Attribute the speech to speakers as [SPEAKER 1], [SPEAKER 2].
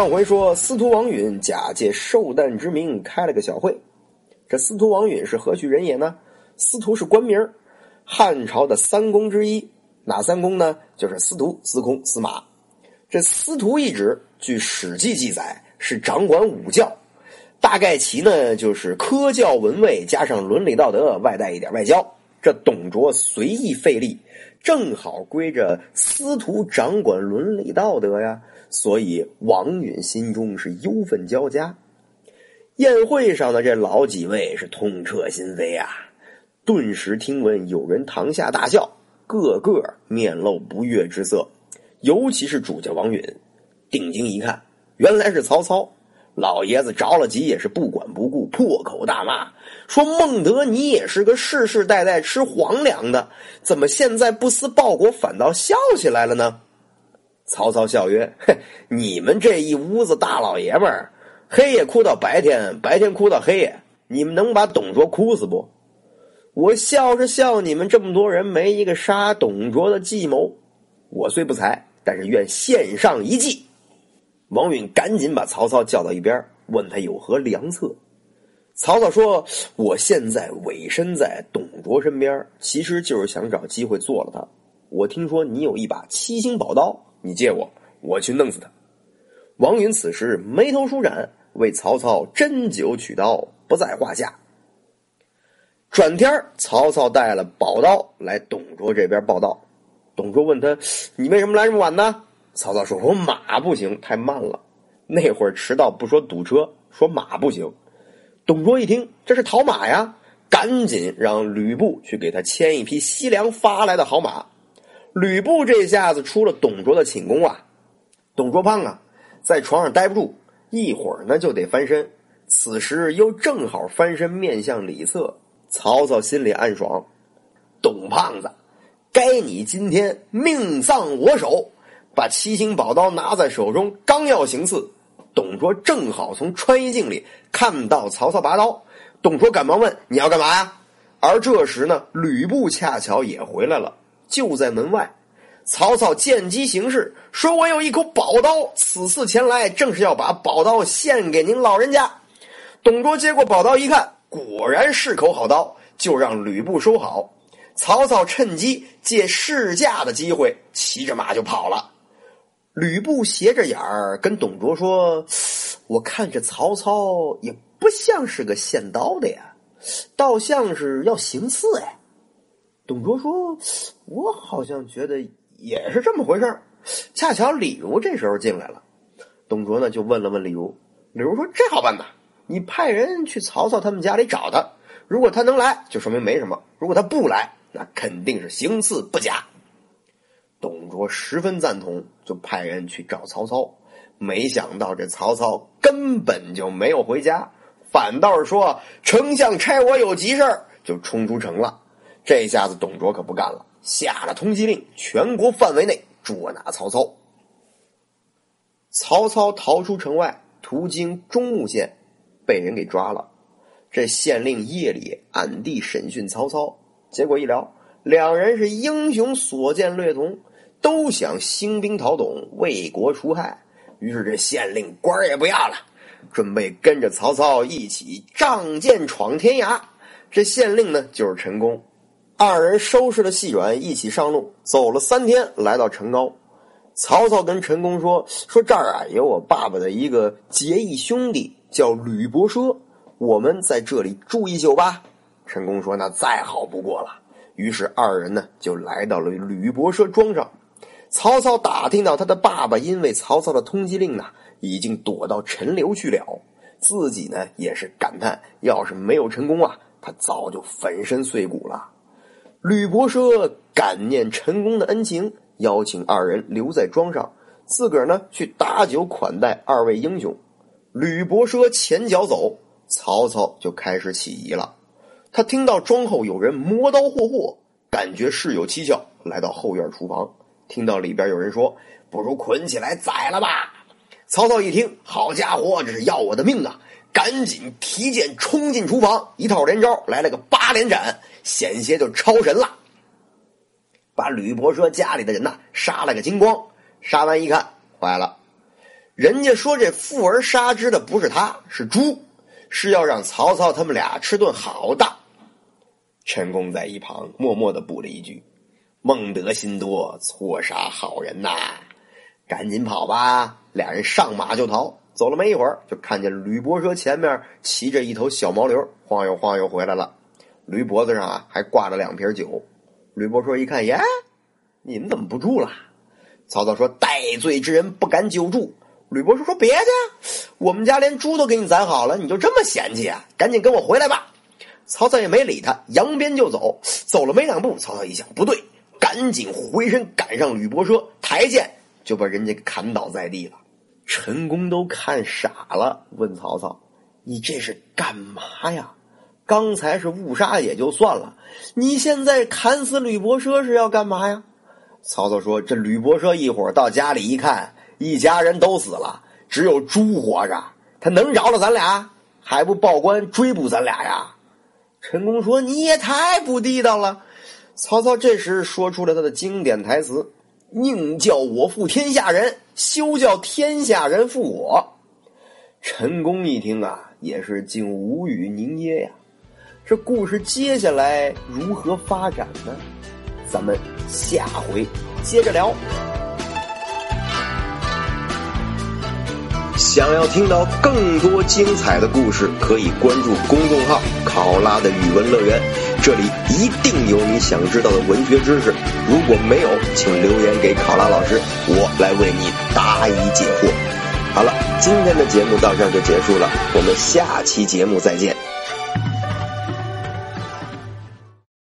[SPEAKER 1] 上回说，司徒王允假借寿诞之名开了个小会。这司徒王允是何许人也呢？司徒是官名，汉朝的三公之一。哪三公呢？就是司徒、司空、司马。这司徒一职，据《史记》记载是掌管武教，大概其呢就是科教文卫加上伦理道德，外带一点外交。这董卓随意费力，正好归着司徒掌管伦理道德呀。所以王允心中是忧愤交加。宴会上的这老几位是痛彻心扉啊！顿时听闻有人堂下大笑，个个面露不悦之色。尤其是主家王允，定睛一看，原来是曹操。老爷子着了急，也是不管不顾，破口大骂，说：“孟德，你也是个世世代代吃皇粮的，怎么现在不思报国，反倒笑起来了呢？”曹操笑曰：“嘿，你们这一屋子大老爷们儿，黑夜哭到白天，白天哭到黑夜，你们能把董卓哭死不？我笑是笑你们这么多人没一个杀董卓的计谋。我虽不才，但是愿献上一计。”王允赶紧把曹操叫到一边，问他有何良策。曹操说：“我现在委身在董卓身边，其实就是想找机会做了他。我听说你有一把七星宝刀。”你借我，我去弄死他。王允此时眉头舒展，为曹操斟酒取刀不在话下。转天，曹操带了宝刀来董卓这边报道。董卓问他：“你为什么来这么晚呢？”曹操说：“我马不行，太慢了。那会儿迟到不说堵车，说马不行。”董卓一听，这是讨马呀，赶紧让吕布去给他牵一匹西凉发来的好马。吕布这下子出了董卓的寝宫啊！董卓胖啊，在床上待不住，一会儿呢就得翻身。此时又正好翻身面向里侧，曹操心里暗爽：董胖子，该你今天命丧我手！把七星宝刀拿在手中，刚要行刺，董卓正好从穿衣镜里看到曹操拔刀。董卓赶忙问：“你要干嘛呀？”而这时呢，吕布恰巧也回来了。就在门外，曹操见机行事，说：“我有一口宝刀，此次前来正是要把宝刀献给您老人家。”董卓接过宝刀一看，果然是口好刀，就让吕布收好。曹操趁机借试驾的机会，骑着马就跑了。吕布斜着眼儿跟董卓说：“我看这曹操也不像是个献刀的呀，倒像是要行刺哎。”董卓说：“我好像觉得也是这么回事恰巧李儒这时候进来了，董卓呢就问了问李儒。李儒说：“这好办呐，你派人去曹操他们家里找他，如果他能来，就说明没什么；如果他不来，那肯定是行刺不假。”董卓十分赞同，就派人去找曹操。没想到这曹操根本就没有回家，反倒是说：“丞相差我有急事就冲出城了。这下子董卓可不干了，下了通缉令，全国范围内捉拿曹操。曹操逃出城外，途经中牟县，被人给抓了。这县令夜里暗地审讯曹操，结果一聊，两人是英雄所见略同，都想兴兵讨董，为国除害。于是这县令官也不要了，准备跟着曹操一起仗剑闯天涯。这县令呢，就是陈宫。二人收拾了细软，一起上路，走了三天，来到陈高。曹操跟陈宫说：“说这儿啊，有我爸爸的一个结义兄弟，叫吕伯奢，我们在这里住一宿吧。”陈宫说：“那再好不过了。”于是二人呢，就来到了吕伯奢庄上。曹操打听到他的爸爸因为曹操的通缉令呢，已经躲到陈留去了。自己呢，也是感叹：要是没有陈宫啊，他早就粉身碎骨了。吕伯奢感念陈宫的恩情，邀请二人留在庄上，自个儿呢去打酒款待二位英雄。吕伯奢前脚走，曹操就开始起疑了。他听到庄后有人磨刀霍霍，感觉事有蹊跷，来到后院厨房，听到里边有人说：“不如捆起来宰了吧。”曹操一听，好家伙，这是要我的命啊！赶紧提剑冲进厨房，一套连招来了个八连斩，险些就超神了，把吕伯奢家里的人呐杀了个精光。杀完一看，坏了，人家说这妇儿杀之的不是他，是猪，是要让曹操他们俩吃顿好的。陈宫在一旁默默的补了一句：“孟德心多，错杀好人呐！”赶紧跑吧！俩人上马就逃。走了没一会儿，就看见吕伯奢前面骑着一头小毛驴，晃悠晃悠回来了。驴脖子上啊还挂着两瓶酒。吕伯奢一看，耶，你们怎么不住了？曹操说：“戴罪之人不敢久住。”吕伯奢说：“别介，我们家连猪都给你宰好了，你就这么嫌弃啊？赶紧跟我回来吧！”曹操也没理他，扬鞭就走。走了没两步，曹操一想不对，赶紧回身赶上吕伯奢，抬剑就把人家砍倒在地了。陈宫都看傻了，问曹操：“你这是干嘛呀？刚才是误杀也就算了，你现在砍死吕伯奢是要干嘛呀？”曹操说：“这吕伯奢一会儿到家里一看，一家人都死了，只有猪活着，他能饶了咱俩？还不报官追捕咱俩呀？”陈宫说：“你也太不地道了。”曹操这时说出了他的经典台词。宁叫我负天下人，休叫天下人负我。陈宫一听啊，也是竟无语凝噎呀。这故事接下来如何发展呢？咱们下回接着聊。想要听到更多精彩的故事，可以关注公众号“考拉的语文乐园”。这里一定有你想知道的文学知识，如果没有，请留言给考拉老师，我来为你答疑解惑。好了，今天的节目到这儿就结束了，我们下期节目再见。